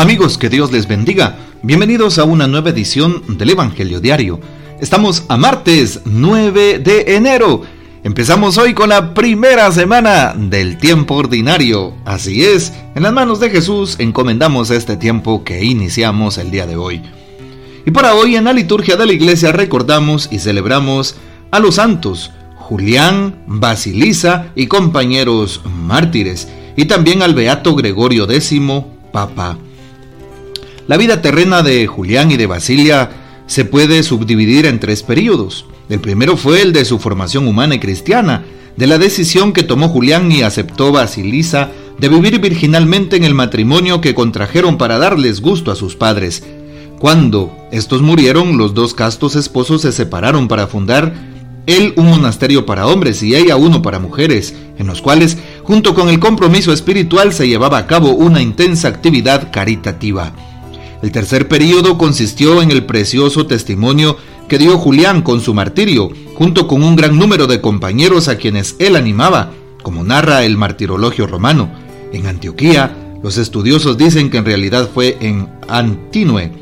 Amigos, que Dios les bendiga. Bienvenidos a una nueva edición del Evangelio Diario. Estamos a martes 9 de enero. Empezamos hoy con la primera semana del tiempo ordinario. Así es, en las manos de Jesús encomendamos este tiempo que iniciamos el día de hoy. Y para hoy en la liturgia de la iglesia recordamos y celebramos a los santos Julián, Basilisa y compañeros mártires, y también al beato Gregorio X, Papa. La vida terrena de Julián y de Basilia se puede subdividir en tres periodos. El primero fue el de su formación humana y cristiana, de la decisión que tomó Julián y aceptó Basilisa de vivir virginalmente en el matrimonio que contrajeron para darles gusto a sus padres. Cuando estos murieron, los dos castos esposos se separaron para fundar él un monasterio para hombres y ella uno para mujeres, en los cuales, junto con el compromiso espiritual, se llevaba a cabo una intensa actividad caritativa. El tercer período consistió en el precioso testimonio que dio Julián con su martirio, junto con un gran número de compañeros a quienes él animaba, como narra el martirologio romano. En Antioquía, los estudiosos dicen que en realidad fue en Antinue,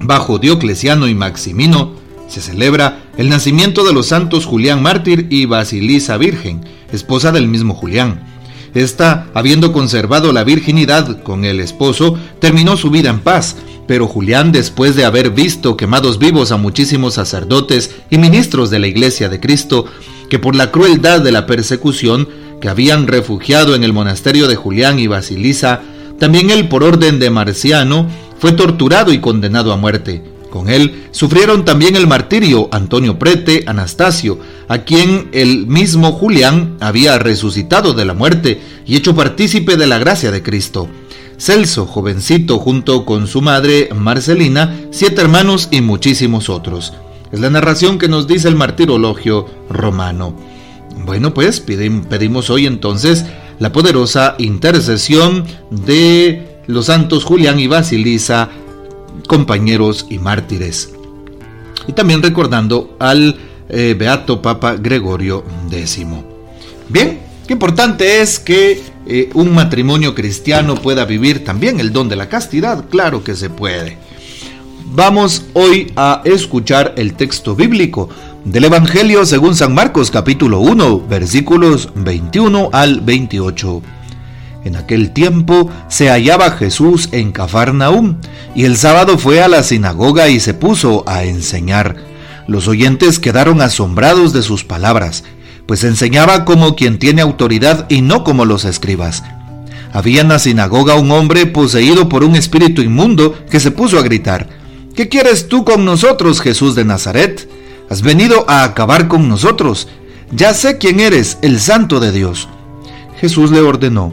bajo Diocleciano y Maximino, se celebra el nacimiento de los santos Julián Mártir y Basilisa Virgen, esposa del mismo Julián. Esta, habiendo conservado la virginidad con el esposo, terminó su vida en paz, pero Julián, después de haber visto quemados vivos a muchísimos sacerdotes y ministros de la Iglesia de Cristo, que por la crueldad de la persecución que habían refugiado en el monasterio de Julián y Basilisa, también él por orden de Marciano fue torturado y condenado a muerte. Con él sufrieron también el martirio Antonio Prete, Anastasio, a quien el mismo Julián había resucitado de la muerte y hecho partícipe de la gracia de Cristo. Celso, jovencito, junto con su madre Marcelina, siete hermanos y muchísimos otros. Es la narración que nos dice el martirologio romano. Bueno, pues pedimos hoy entonces la poderosa intercesión de los santos Julián y Basilisa compañeros y mártires. Y también recordando al eh, Beato Papa Gregorio X. Bien, qué importante es que eh, un matrimonio cristiano pueda vivir también el don de la castidad, claro que se puede. Vamos hoy a escuchar el texto bíblico del Evangelio según San Marcos capítulo 1 versículos 21 al 28. En aquel tiempo se hallaba Jesús en Cafarnaúm, y el sábado fue a la sinagoga y se puso a enseñar. Los oyentes quedaron asombrados de sus palabras, pues enseñaba como quien tiene autoridad y no como los escribas. Había en la sinagoga un hombre poseído por un espíritu inmundo que se puso a gritar, ¿Qué quieres tú con nosotros, Jesús de Nazaret? Has venido a acabar con nosotros. Ya sé quién eres, el santo de Dios. Jesús le ordenó,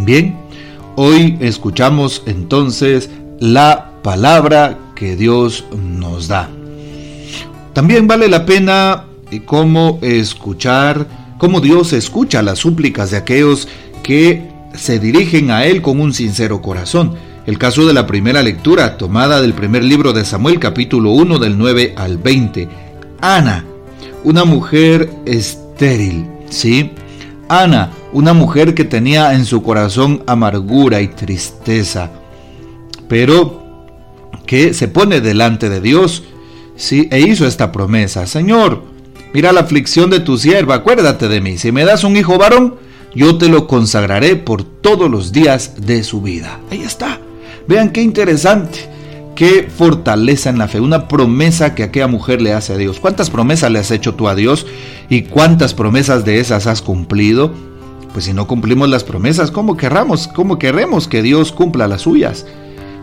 Bien, hoy escuchamos entonces la palabra que Dios nos da. También vale la pena eh, cómo escuchar, cómo Dios escucha las súplicas de aquellos que se dirigen a Él con un sincero corazón. El caso de la primera lectura, tomada del primer libro de Samuel, capítulo 1, del 9 al 20. Ana, una mujer estéril, ¿sí? Ana, una mujer que tenía en su corazón amargura y tristeza, pero que se pone delante de Dios, sí, e hizo esta promesa, Señor, mira la aflicción de tu sierva, acuérdate de mí, si me das un hijo varón, yo te lo consagraré por todos los días de su vida. Ahí está. Vean qué interesante qué fortaleza en la fe, una promesa que aquella mujer le hace a Dios. ¿Cuántas promesas le has hecho tú a Dios y cuántas promesas de esas has cumplido? Pues si no cumplimos las promesas, ¿cómo querramos, cómo queremos que Dios cumpla las suyas?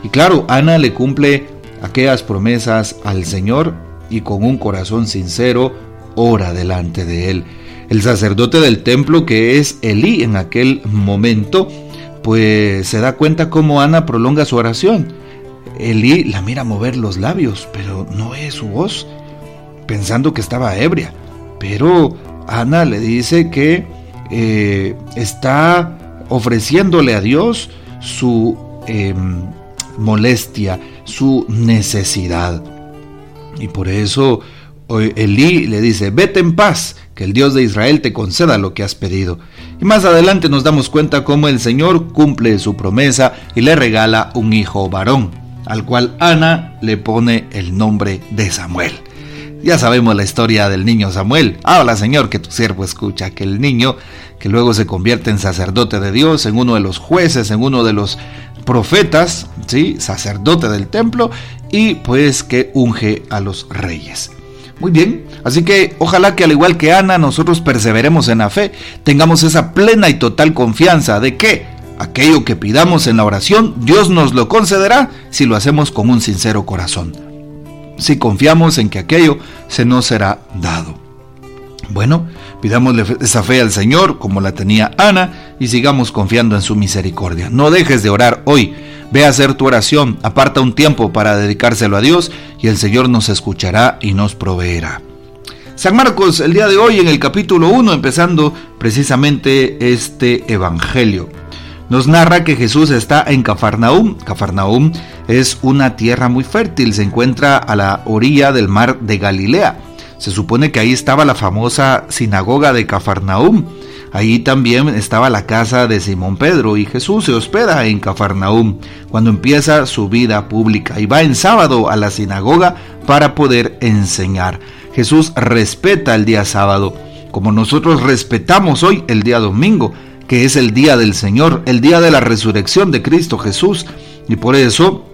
Y claro, Ana le cumple aquellas promesas al Señor y con un corazón sincero ora delante de él. El sacerdote del templo, que es Elí en aquel momento, pues se da cuenta cómo Ana prolonga su oración. Elí la mira mover los labios, pero no es su voz, pensando que estaba ebria. Pero Ana le dice que eh, está ofreciéndole a Dios su em, molestia, su necesidad. Y por eso Elí le dice, vete en paz, que el Dios de Israel te conceda lo que has pedido. Y más adelante nos damos cuenta cómo el Señor cumple su promesa y le regala un hijo varón, al cual Ana le pone el nombre de Samuel. Ya sabemos la historia del niño Samuel. Habla Señor que tu siervo escucha, que el niño que luego se convierte en sacerdote de Dios, en uno de los jueces, en uno de los profetas, ¿sí? sacerdote del templo, y pues que unge a los reyes. Muy bien, así que ojalá que al igual que Ana nosotros perseveremos en la fe, tengamos esa plena y total confianza de que aquello que pidamos en la oración Dios nos lo concederá si lo hacemos con un sincero corazón. Si confiamos en que aquello se nos será dado. Bueno, pidámosle esa fe al Señor como la tenía Ana y sigamos confiando en su misericordia. No dejes de orar hoy. Ve a hacer tu oración, aparta un tiempo para dedicárselo a Dios y el Señor nos escuchará y nos proveerá. San Marcos, el día de hoy en el capítulo 1, empezando precisamente este Evangelio, nos narra que Jesús está en Cafarnaúm. Cafarnaúm es una tierra muy fértil, se encuentra a la orilla del mar de Galilea. Se supone que ahí estaba la famosa sinagoga de Cafarnaúm Allí también estaba la casa de Simón Pedro y Jesús se hospeda en Cafarnaúm cuando empieza su vida pública y va en sábado a la sinagoga para poder enseñar. Jesús respeta el día sábado, como nosotros respetamos hoy el día domingo, que es el día del Señor, el día de la resurrección de Cristo Jesús. Y por eso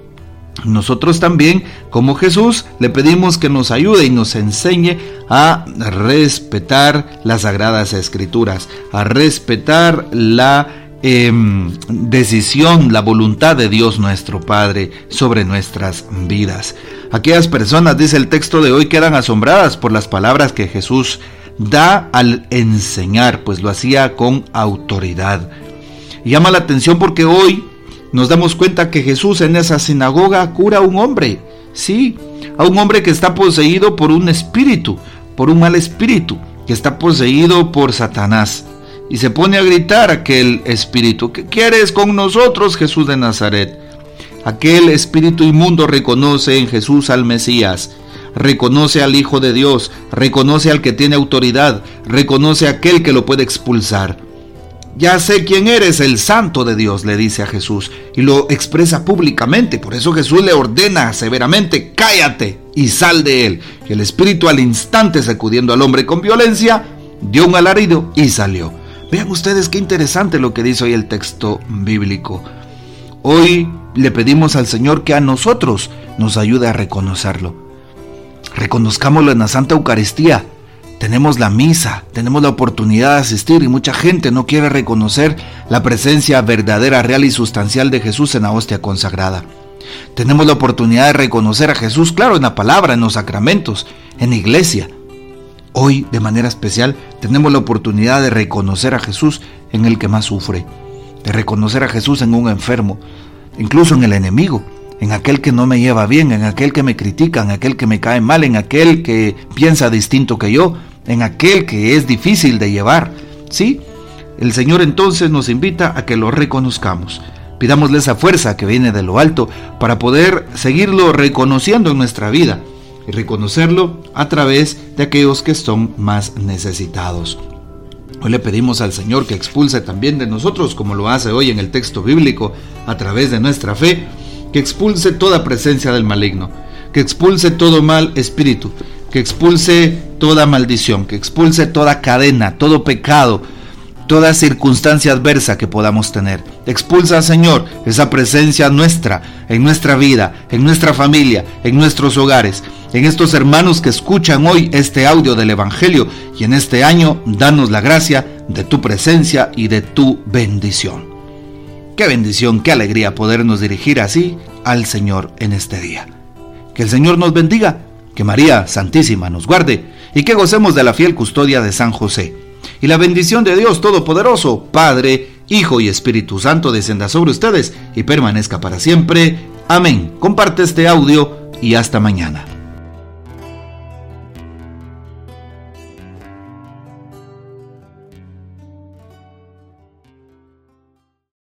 nosotros también, como Jesús, le pedimos que nos ayude y nos enseñe a respetar las sagradas escrituras, a respetar la em, decisión, la voluntad de Dios nuestro Padre sobre nuestras vidas. Aquellas personas, dice el texto de hoy, quedan asombradas por las palabras que Jesús da al enseñar, pues lo hacía con autoridad. llama la atención porque hoy nos damos cuenta que Jesús en esa sinagoga cura a un hombre, sí, a un hombre que está poseído por un espíritu, por un mal espíritu, que está poseído por Satanás. Y se pone a gritar aquel espíritu, ¿qué quieres con nosotros, Jesús de Nazaret? Aquel espíritu inmundo reconoce en Jesús al Mesías, reconoce al Hijo de Dios, reconoce al que tiene autoridad, reconoce a aquel que lo puede expulsar. Ya sé quién eres, el santo de Dios, le dice a Jesús, y lo expresa públicamente. Por eso Jesús le ordena severamente, cállate y sal de él. Y el espíritu al instante, sacudiendo al hombre con violencia, dio un alarido y salió. Vean ustedes qué interesante lo que dice hoy el texto bíblico. Hoy le pedimos al Señor que a nosotros nos ayude a reconocerlo. Reconozcámoslo en la Santa Eucaristía tenemos la misa, tenemos la oportunidad de asistir y mucha gente no quiere reconocer la presencia verdadera, real y sustancial de Jesús en la hostia consagrada. Tenemos la oportunidad de reconocer a Jesús, claro, en la palabra, en los sacramentos, en la iglesia. Hoy, de manera especial, tenemos la oportunidad de reconocer a Jesús en el que más sufre, de reconocer a Jesús en un enfermo, incluso en el enemigo, en aquel que no me lleva bien, en aquel que me critica, en aquel que me cae mal, en aquel que piensa distinto que yo, en aquel que es difícil de llevar. ¿Sí? El Señor entonces nos invita a que lo reconozcamos. Pidámosle esa fuerza que viene de lo alto para poder seguirlo reconociendo en nuestra vida y reconocerlo a través de aquellos que son más necesitados. Hoy le pedimos al Señor que expulse también de nosotros, como lo hace hoy en el texto bíblico, a través de nuestra fe, que expulse toda presencia del maligno, que expulse todo mal espíritu, que expulse toda maldición, que expulse toda cadena, todo pecado, toda circunstancia adversa que podamos tener. Expulsa, Señor, esa presencia nuestra, en nuestra vida, en nuestra familia, en nuestros hogares, en estos hermanos que escuchan hoy este audio del Evangelio y en este año danos la gracia de tu presencia y de tu bendición. Qué bendición, qué alegría podernos dirigir así al Señor en este día. Que el Señor nos bendiga que María Santísima nos guarde y que gocemos de la fiel custodia de San José. Y la bendición de Dios Todopoderoso, Padre, Hijo y Espíritu Santo descenda sobre ustedes y permanezca para siempre. Amén. Comparte este audio y hasta mañana.